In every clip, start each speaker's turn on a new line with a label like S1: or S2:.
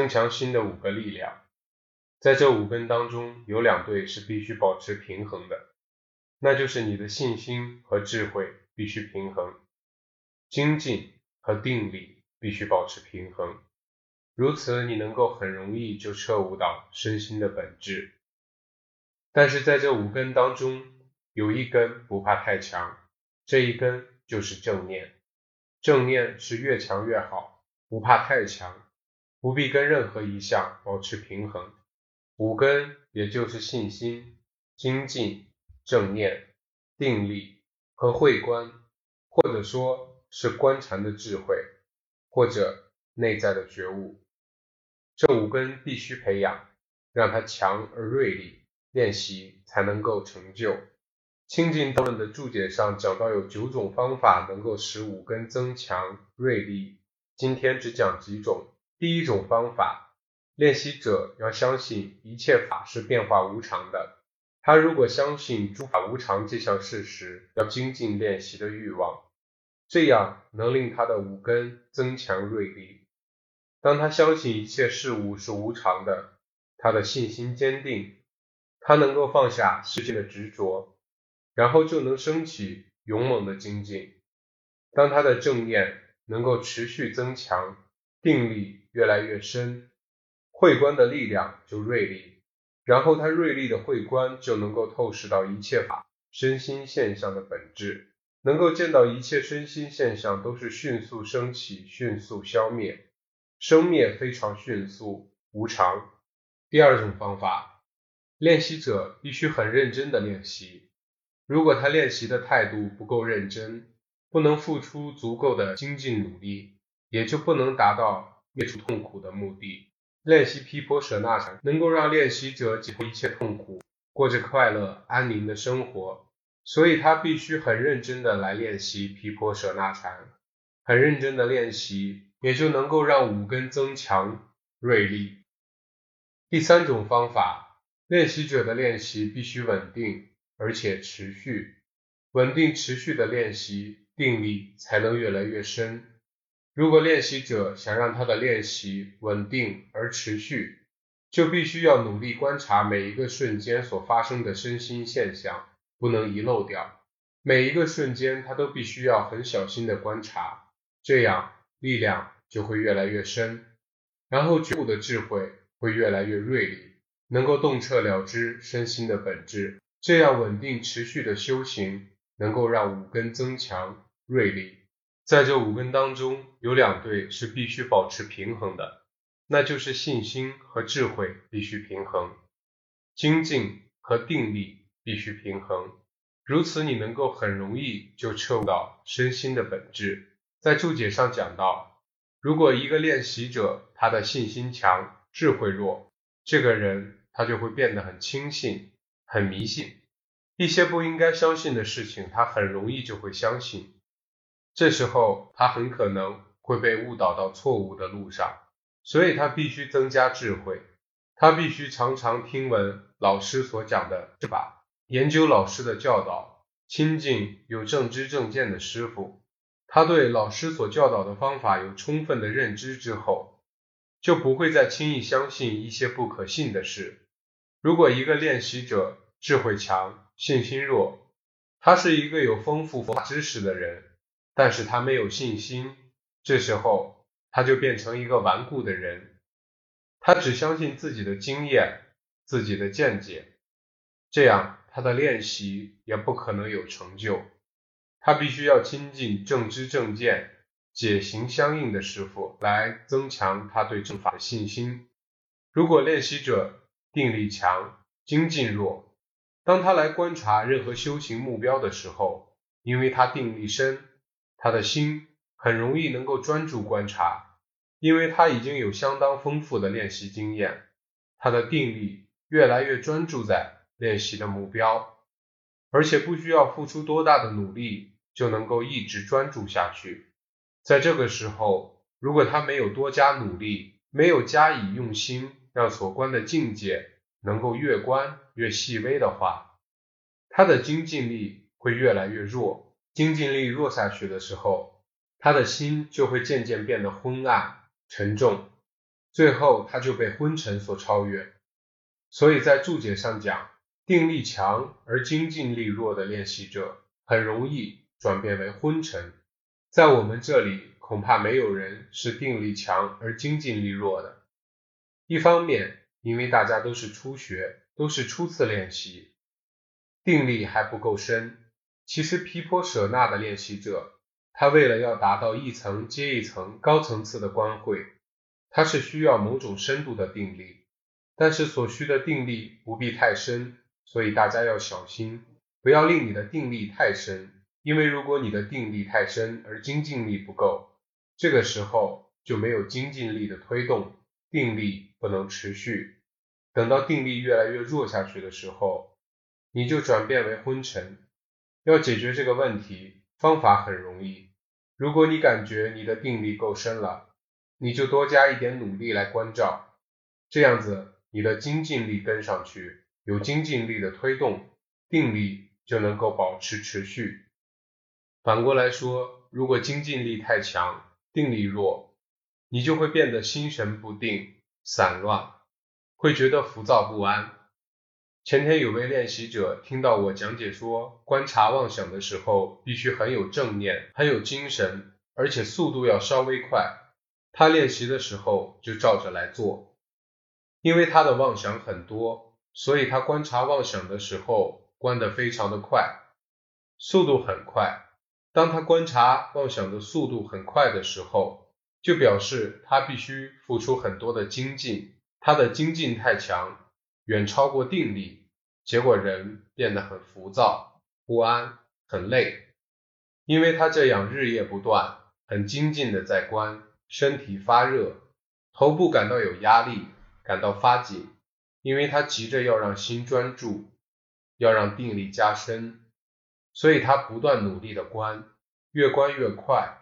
S1: 增强心的五个力量。在这五根当中，有两对是必须保持平衡的，那就是你的信心和智慧必须平衡，精进和定力必须保持平衡。如此，你能够很容易就彻悟到身心的本质。但是在这五根当中，有一根不怕太强，这一根就是正念。正念是越强越好，不怕太强，不必跟任何一项保持平衡。五根也就是信心、精进、正念、定力和慧观，或者说是观禅的智慧，或者内在的觉悟。这五根必须培养，让它强而锐利。练习才能够成就。清净道论的注解上讲到有九种方法能够使五根增强锐利，今天只讲几种。第一种方法，练习者要相信一切法是变化无常的。他如果相信诸法无常这项事实，要精进练习的欲望，这样能令他的五根增强锐利。当他相信一切事物是无常的，他的信心坚定。他能够放下世界的执着，然后就能升起勇猛的精进。当他的正念能够持续增强，定力越来越深，慧观的力量就锐利，然后他锐利的慧观就能够透视到一切法身心现象的本质，能够见到一切身心现象都是迅速升起、迅速消灭，生灭非常迅速无常。第二种方法。练习者必须很认真的练习，如果他练习的态度不够认真，不能付出足够的精进努力，也就不能达到灭除痛苦的目的。练习毗婆舍那禅，能够让练习者解脱一切痛苦，过着快乐安宁的生活，所以他必须很认真的来练习毗婆舍那禅，很认真的练习，也就能够让五根增强锐利。第三种方法。练习者的练习必须稳定而且持续，稳定持续的练习，定力才能越来越深。如果练习者想让他的练习稳定而持续，就必须要努力观察每一个瞬间所发生的身心现象，不能遗漏掉。每一个瞬间，他都必须要很小心的观察，这样力量就会越来越深，然后觉悟的智慧会越来越锐利。能够洞彻了知身心的本质，这样稳定持续的修行，能够让五根增强锐利。在这五根当中，有两对是必须保持平衡的，那就是信心和智慧必须平衡，精进和定力必须平衡。如此，你能够很容易就彻悟到身心的本质。在注解上讲到，如果一个练习者他的信心强，智慧弱，这个人。他就会变得很轻信、很迷信，一些不应该相信的事情，他很容易就会相信。这时候，他很可能会被误导到错误的路上，所以他必须增加智慧，他必须常常听闻老师所讲的是吧？研究老师的教导，亲近有正知正见的师傅，他对老师所教导的方法有充分的认知之后。就不会再轻易相信一些不可信的事。如果一个练习者智慧强、信心弱，他是一个有丰富佛法知识的人，但是他没有信心，这时候他就变成一个顽固的人。他只相信自己的经验、自己的见解，这样他的练习也不可能有成就。他必须要亲近正知正见。解行相应的师傅来增强他对正法的信心。如果练习者定力强、精进弱，当他来观察任何修行目标的时候，因为他定力深，他的心很容易能够专注观察，因为他已经有相当丰富的练习经验，他的定力越来越专注在练习的目标，而且不需要付出多大的努力就能够一直专注下去。在这个时候，如果他没有多加努力，没有加以用心，让所观的境界能够越观越细微的话，他的精进力会越来越弱。精进力弱下去的时候，他的心就会渐渐变得昏暗沉重。最后他就被昏沉所超越。所以在注解上讲，定力强而精进力弱的练习者，很容易转变为昏沉。在我们这里，恐怕没有人是定力强而精进力弱的。一方面，因为大家都是初学，都是初次练习，定力还不够深。其实毗婆舍那的练习者，他为了要达到一层接一层高层次的观会，他是需要某种深度的定力，但是所需的定力不必太深，所以大家要小心，不要令你的定力太深，因为如果你的定力太深而精进力不够，这个时候就没有精进力的推动，定力不能持续，等到定力越来越弱下去的时候，你就转变为昏沉。要解决这个问题，方法很容易。如果你感觉你的定力够深了，你就多加一点努力来关照，这样子你的精进力跟上去，有精进力的推动，定力就能够保持持续。反过来说，如果精进力太强，定力弱，你就会变得心神不定、散乱，会觉得浮躁不安。前天有位练习者听到我讲解说，观察妄想的时候必须很有正念，很有精神，而且速度要稍微快。他练习的时候就照着来做，因为他的妄想很多，所以他观察妄想的时候观得非常的快，速度很快。当他观察妄想的速度很快的时候，就表示他必须付出很多的精进，他的精进太强。远超过定力，结果人变得很浮躁、不安、很累，因为他这样日夜不断、很精进的在观，身体发热，头部感到有压力，感到发紧，因为他急着要让心专注，要让定力加深，所以他不断努力的观，越观越快，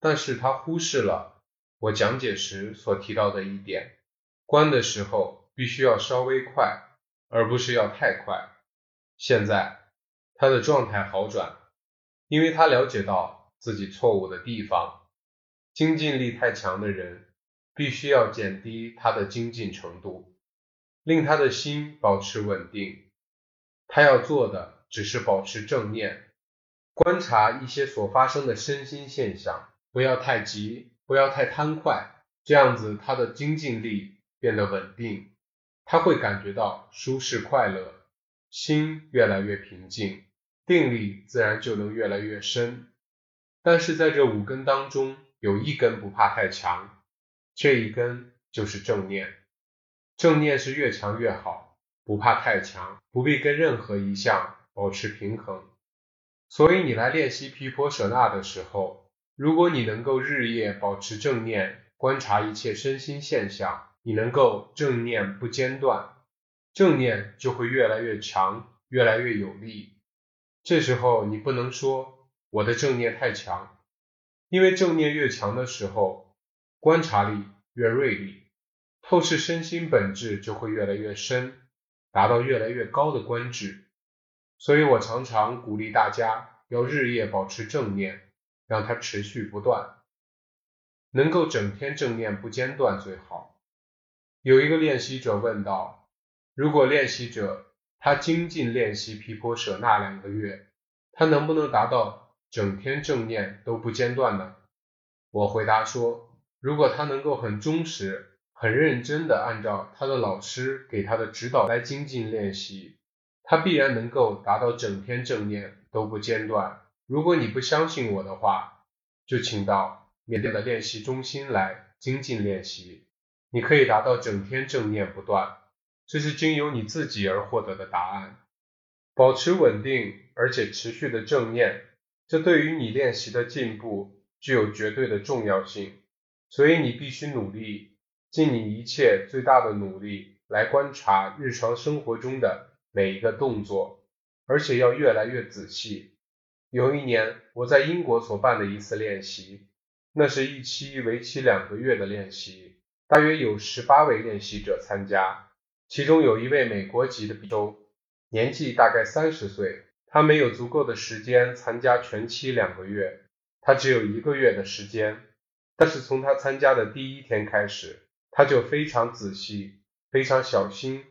S1: 但是他忽视了我讲解时所提到的一点，观的时候。必须要稍微快，而不是要太快。现在他的状态好转，因为他了解到自己错误的地方。精进力太强的人，必须要减低他的精进程度，令他的心保持稳定。他要做的只是保持正念，观察一些所发生的身心现象，不要太急，不要太贪快，这样子他的精进力变得稳定。他会感觉到舒适快乐，心越来越平静，定力自然就能越来越深。但是在这五根当中，有一根不怕太强，这一根就是正念。正念是越强越好，不怕太强，不必跟任何一项保持平衡。所以你来练习毗婆舍那的时候，如果你能够日夜保持正念，观察一切身心现象。你能够正念不间断，正念就会越来越强，越来越有力。这时候你不能说我的正念太强，因为正念越强的时候，观察力越锐利，透视身心本质就会越来越深，达到越来越高的观智。所以我常常鼓励大家要日夜保持正念，让它持续不断，能够整天正念不间断最好。有一个练习者问道：“如果练习者他精进练习毗婆舍那两个月，他能不能达到整天正念都不间断呢？”我回答说：“如果他能够很忠实、很认真的按照他的老师给他的指导来精进练习，他必然能够达到整天正念都不间断。如果你不相信我的话，就请到缅甸的练习中心来精进练习。”你可以达到整天正念不断，这是经由你自己而获得的答案。保持稳定而且持续的正念，这对于你练习的进步具有绝对的重要性。所以你必须努力，尽你一切最大的努力来观察日常生活中的每一个动作，而且要越来越仔细。有一年我在英国所办的一次练习，那是一期为期两个月的练习。大约有十八位练习者参加，其中有一位美国籍的比丘，年纪大概三十岁。他没有足够的时间参加全期两个月，他只有一个月的时间。但是从他参加的第一天开始，他就非常仔细、非常小心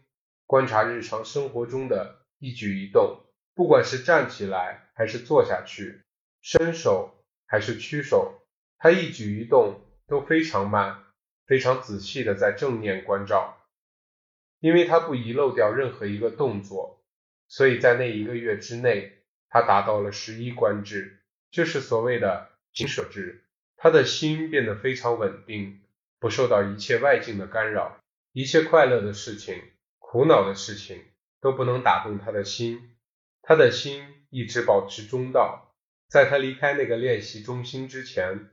S1: 观察日常生活中的一举一动，不管是站起来还是坐下去，伸手还是屈手，他一举一动都非常慢、非常仔细的在正念关照，因为他不遗漏掉任何一个动作，所以在那一个月之内，他达到了十一观智，就是所谓的行舍智。他的心变得非常稳定，不受到一切外境的干扰，一切快乐的事情、苦恼的事情都不能打动他的心。他的心一直保持中道。在他离开那个练习中心之前，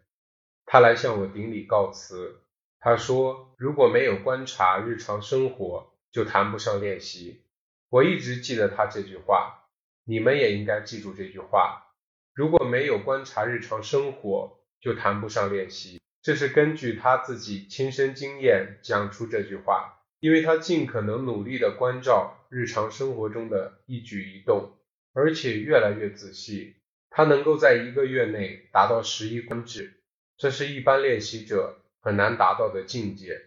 S1: 他来向我顶礼告辞。他说：“如果没有观察日常生活，就谈不上练习。”我一直记得他这句话，你们也应该记住这句话。如果没有观察日常生活，就谈不上练习，这是根据他自己亲身经验讲出这句话，因为他尽可能努力的关照日常生活中的一举一动，而且越来越仔细。他能够在一个月内达到十一观智，这是一般练习者很难达到的境界。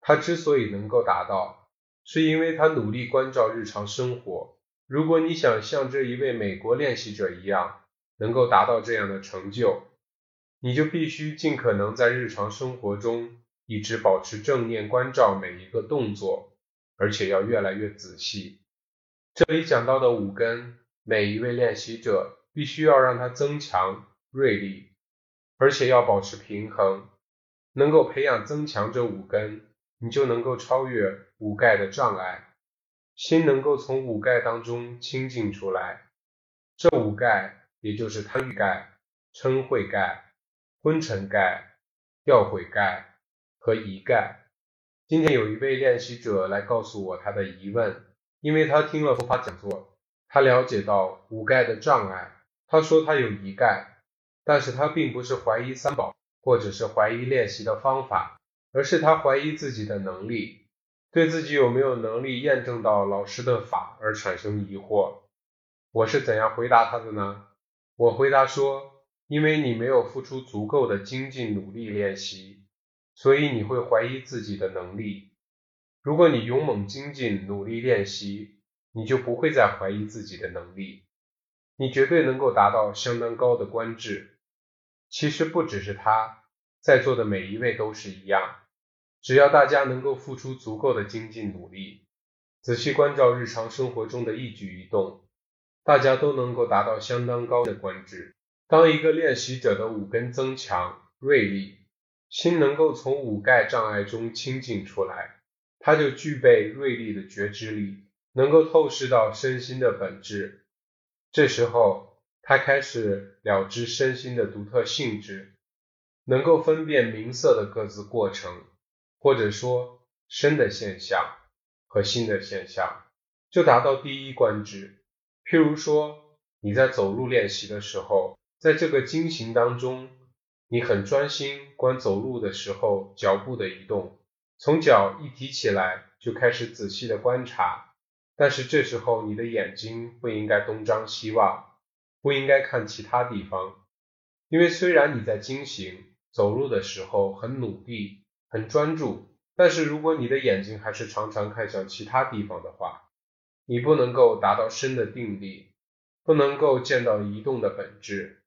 S1: 他之所以能够达到，是因为他努力关照日常生活。如果你想像这一位美国练习者一样，能够达到这样的成就，你就必须尽可能在日常生活中一直保持正念关照每一个动作，而且要越来越仔细。这里讲到的五根，每一位练习者必须要让它增强锐利，而且要保持平衡。能够培养增强这五根，你就能够超越五盖的障碍，心能够从五盖当中清净出来。这五盖，也就是贪欲盖、嗔恚盖。昏沉盖、掉毁盖和疑盖。今天有一位练习者来告诉我他的疑问，因为他听了佛法讲座，他了解到五盖的障碍。他说他有疑盖，但是他并不是怀疑三宝，或者是怀疑练习的方法，而是他怀疑自己的能力，对自己有没有能力验证到老师的法而产生疑惑。我是怎样回答他的呢？我回答说。因为你没有付出足够的精进努力练习，所以你会怀疑自己的能力。如果你勇猛精进努力练习，你就不会再怀疑自己的能力，你绝对能够达到相当高的官智。其实不只是他，在座的每一位都是一样。只要大家能够付出足够的精进努力，仔细关照日常生活中的一举一动，大家都能够达到相当高的官职。当一个练习者的五根增强锐利，心能够从五盖障碍中清净出来，他就具备锐利的觉知力，能够透视到身心的本质。这时候，他开始了知身心的独特性质，能够分辨明色的各自过程，或者说身的现象和心的现象，就达到第一观智。譬如说，你在走路练习的时候。在这个经行当中，你很专心观走路的时候脚步的移动，从脚一提起来就开始仔细的观察。但是这时候你的眼睛不应该东张西望，不应该看其他地方，因为虽然你在惊行走路的时候很努力、很专注，但是如果你的眼睛还是常常看向其他地方的话，你不能够达到深的定力，不能够见到移动的本质。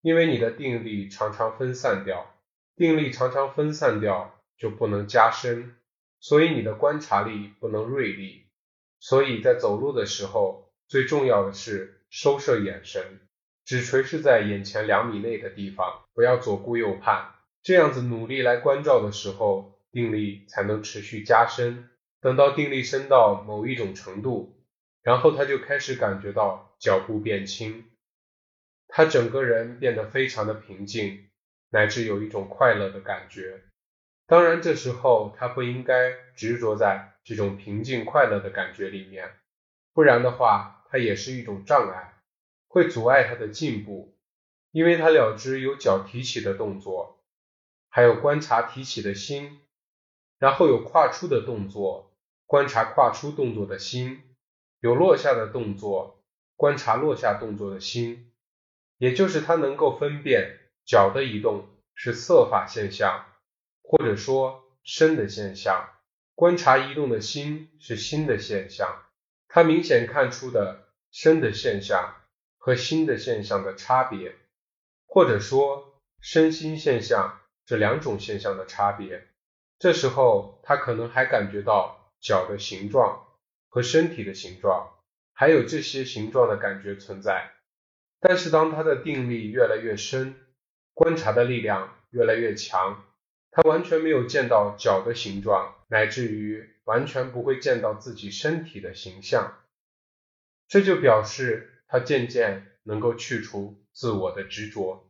S1: 因为你的定力常常分散掉，定力常常分散掉就不能加深，所以你的观察力不能锐利。所以在走路的时候，最重要的是收摄眼神，只垂视在眼前两米内的地方，不要左顾右盼。这样子努力来关照的时候，定力才能持续加深。等到定力深到某一种程度，然后他就开始感觉到脚步变轻。他整个人变得非常的平静，乃至有一种快乐的感觉。当然，这时候他不应该执着在这种平静快乐的感觉里面，不然的话，它也是一种障碍，会阻碍它的进步。因为它了知有脚提起的动作，还有观察提起的心，然后有跨出的动作，观察跨出动作的心，有落下的动作，观察落下动作的心。也就是它能够分辨脚的移动是色法现象，或者说身的现象，观察移动的心是心的现象。他明显看出的身的现象和心的现象的差别，或者说身心现象这两种现象的差别。这时候他可能还感觉到脚的形状和身体的形状，还有这些形状的感觉存在。但是当他的定力越来越深，观察的力量越来越强，他完全没有见到脚的形状，乃至于完全不会见到自己身体的形象。这就表示他渐渐能够去除自我的执着。